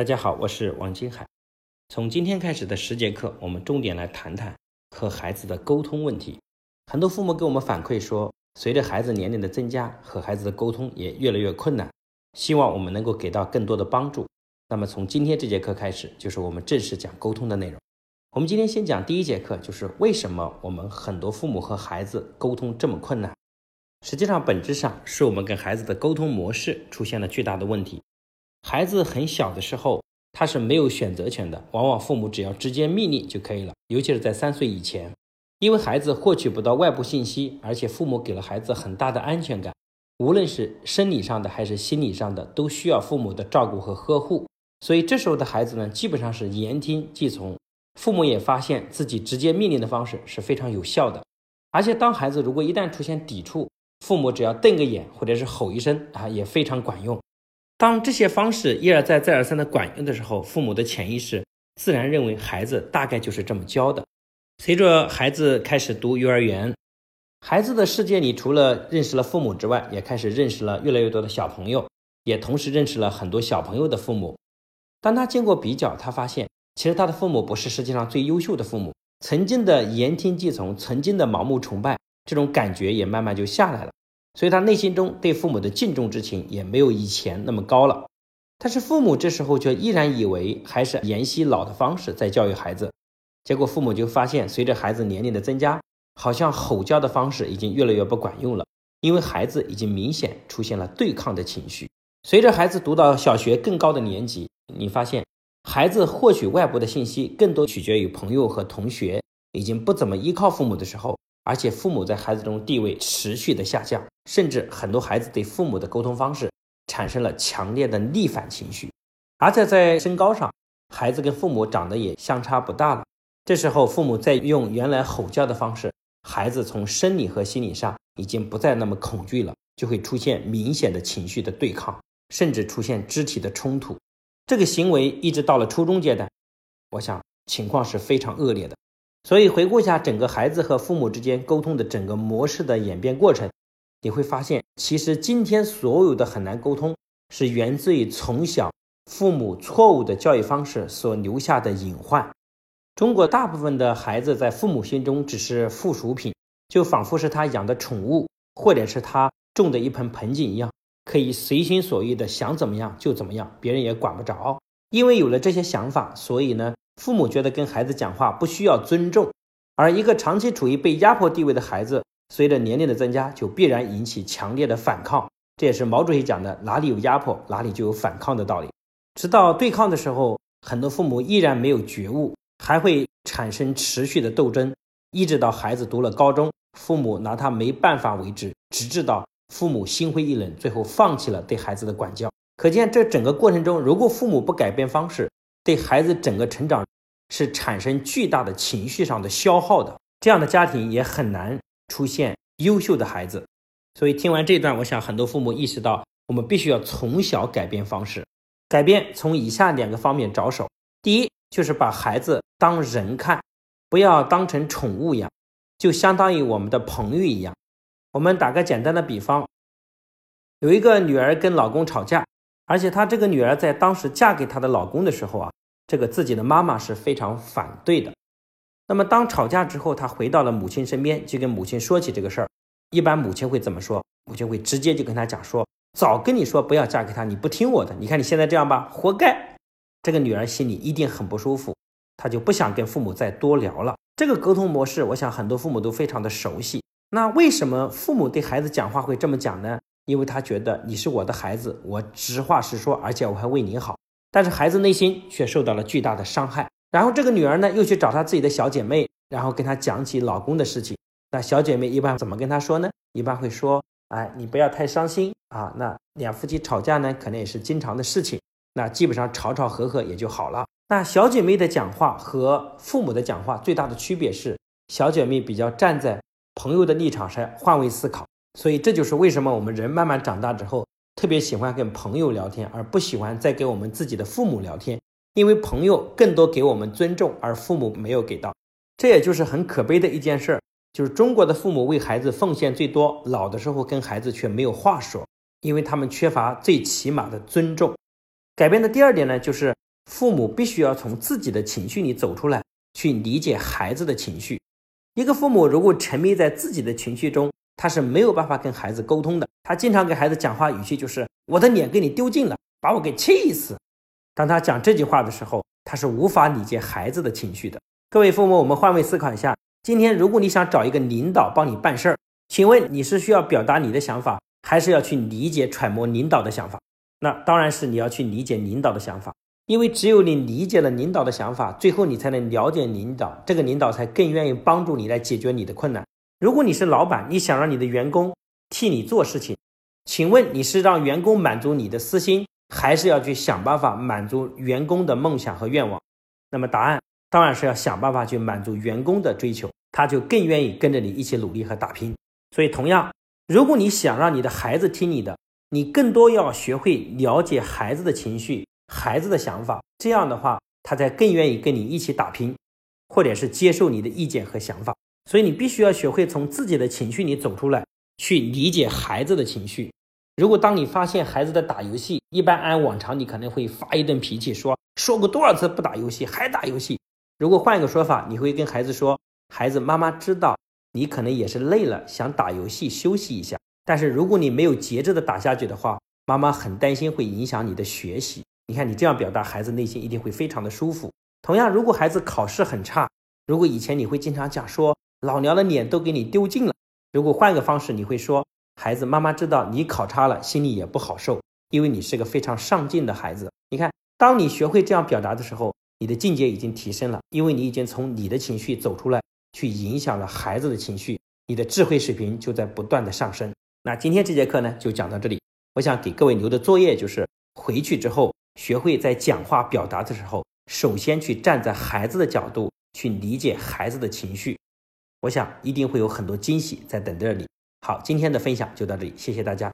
大家好，我是王金海。从今天开始的十节课，我们重点来谈谈和孩子的沟通问题。很多父母给我们反馈说，随着孩子年龄的增加，和孩子的沟通也越来越困难，希望我们能够给到更多的帮助。那么从今天这节课开始，就是我们正式讲沟通的内容。我们今天先讲第一节课，就是为什么我们很多父母和孩子沟通这么困难。实际上，本质上是我们跟孩子的沟通模式出现了巨大的问题。孩子很小的时候，他是没有选择权的，往往父母只要直接命令就可以了。尤其是在三岁以前，因为孩子获取不到外部信息，而且父母给了孩子很大的安全感，无论是生理上的还是心理上的，都需要父母的照顾和呵护。所以这时候的孩子呢，基本上是言听计从。父母也发现自己直接命令的方式是非常有效的，而且当孩子如果一旦出现抵触，父母只要瞪个眼或者是吼一声啊，也非常管用。当这些方式一而再、再而三的管用的时候，父母的潜意识自然认为孩子大概就是这么教的。随着孩子开始读幼儿园，孩子的世界里除了认识了父母之外，也开始认识了越来越多的小朋友，也同时认识了很多小朋友的父母。当他经过比较，他发现其实他的父母不是世界上最优秀的父母，曾经的言听计从，曾经的盲目崇拜，这种感觉也慢慢就下来了。所以他内心中对父母的敬重之情也没有以前那么高了，但是父母这时候却依然以为还是沿袭老的方式在教育孩子，结果父母就发现，随着孩子年龄的增加，好像吼叫的方式已经越来越不管用了，因为孩子已经明显出现了对抗的情绪。随着孩子读到小学更高的年级，你发现孩子获取外部的信息更多取决于朋友和同学，已经不怎么依靠父母的时候。而且父母在孩子中地位持续的下降，甚至很多孩子对父母的沟通方式产生了强烈的逆反情绪。而且在身高上，孩子跟父母长得也相差不大了。这时候父母在用原来吼叫的方式，孩子从生理和心理上已经不再那么恐惧了，就会出现明显的情绪的对抗，甚至出现肢体的冲突。这个行为一直到了初中阶段，我想情况是非常恶劣的。所以回顾一下整个孩子和父母之间沟通的整个模式的演变过程，你会发现，其实今天所有的很难沟通，是源自于从小父母错误的教育方式所留下的隐患。中国大部分的孩子在父母心中只是附属品，就仿佛是他养的宠物，或者是他种的一盆盆景一样，可以随心所欲的想怎么样就怎么样，别人也管不着。因为有了这些想法，所以呢。父母觉得跟孩子讲话不需要尊重，而一个长期处于被压迫地位的孩子，随着年龄的增加，就必然引起强烈的反抗。这也是毛主席讲的“哪里有压迫，哪里就有反抗”的道理。直到对抗的时候，很多父母依然没有觉悟，还会产生持续的斗争，一直到孩子读了高中，父母拿他没办法为止，直至到父母心灰意冷，最后放弃了对孩子的管教。可见这整个过程中，如果父母不改变方式，对孩子整个成长是产生巨大的情绪上的消耗的，这样的家庭也很难出现优秀的孩子。所以听完这段，我想很多父母意识到，我们必须要从小改变方式，改变从以下两个方面着手。第一，就是把孩子当人看，不要当成宠物养，就相当于我们的朋友一样。我们打个简单的比方，有一个女儿跟老公吵架。而且她这个女儿在当时嫁给她的老公的时候啊，这个自己的妈妈是非常反对的。那么当吵架之后，她回到了母亲身边，就跟母亲说起这个事儿。一般母亲会怎么说？母亲会直接就跟她讲说：“早跟你说不要嫁给他，你不听我的。你看你现在这样吧，活该。”这个女儿心里一定很不舒服，她就不想跟父母再多聊了。这个沟通模式，我想很多父母都非常的熟悉。那为什么父母对孩子讲话会这么讲呢？因为他觉得你是我的孩子，我实话实说，而且我还为你好。但是孩子内心却受到了巨大的伤害。然后这个女儿呢，又去找她自己的小姐妹，然后跟她讲起老公的事情。那小姐妹一般怎么跟她说呢？一般会说：“哎，你不要太伤心啊。”那两夫妻吵架呢，可能也是经常的事情。那基本上吵吵和和也就好了。那小姐妹的讲话和父母的讲话最大的区别是，小姐妹比较站在朋友的立场上换位思考。所以这就是为什么我们人慢慢长大之后，特别喜欢跟朋友聊天，而不喜欢再给我们自己的父母聊天，因为朋友更多给我们尊重，而父母没有给到。这也就是很可悲的一件事儿，就是中国的父母为孩子奉献最多，老的时候跟孩子却没有话说，因为他们缺乏最起码的尊重。改变的第二点呢，就是父母必须要从自己的情绪里走出来，去理解孩子的情绪。一个父母如果沉迷在自己的情绪中，他是没有办法跟孩子沟通的。他经常给孩子讲话语气就是“我的脸给你丢尽了，把我给气死”。当他讲这句话的时候，他是无法理解孩子的情绪的。各位父母，我们换位思考一下，今天如果你想找一个领导帮你办事儿，请问你是需要表达你的想法，还是要去理解揣摩领导的想法？那当然是你要去理解领导的想法，因为只有你理解了领导的想法，最后你才能了解领导，这个领导才更愿意帮助你来解决你的困难。如果你是老板，你想让你的员工替你做事情，请问你是让员工满足你的私心，还是要去想办法满足员工的梦想和愿望？那么答案当然是要想办法去满足员工的追求，他就更愿意跟着你一起努力和打拼。所以，同样，如果你想让你的孩子听你的，你更多要学会了解孩子的情绪、孩子的想法，这样的话，他才更愿意跟你一起打拼，或者是接受你的意见和想法。所以，你必须要学会从自己的情绪里走出来，去理解孩子的情绪。如果当你发现孩子在打游戏，一般按往常你可能会发一顿脾气，说说过多少次不打游戏还打游戏。如果换一个说法，你会跟孩子说：“孩子，妈妈知道你可能也是累了，想打游戏休息一下。”但是如果你没有节制的打下去的话，妈妈很担心会影响你的学习。你看你这样表达，孩子内心一定会非常的舒服。同样，如果孩子考试很差，如果以前你会经常讲说老娘的脸都给你丢尽了，如果换个方式，你会说孩子，妈妈知道你考差了，心里也不好受，因为你是个非常上进的孩子。你看，当你学会这样表达的时候，你的境界已经提升了，因为你已经从你的情绪走出来，去影响了孩子的情绪，你的智慧水平就在不断的上升。那今天这节课呢，就讲到这里。我想给各位留的作业就是，回去之后学会在讲话表达的时候，首先去站在孩子的角度去理解孩子的情绪。我想一定会有很多惊喜在等着你。好，今天的分享就到这里，谢谢大家。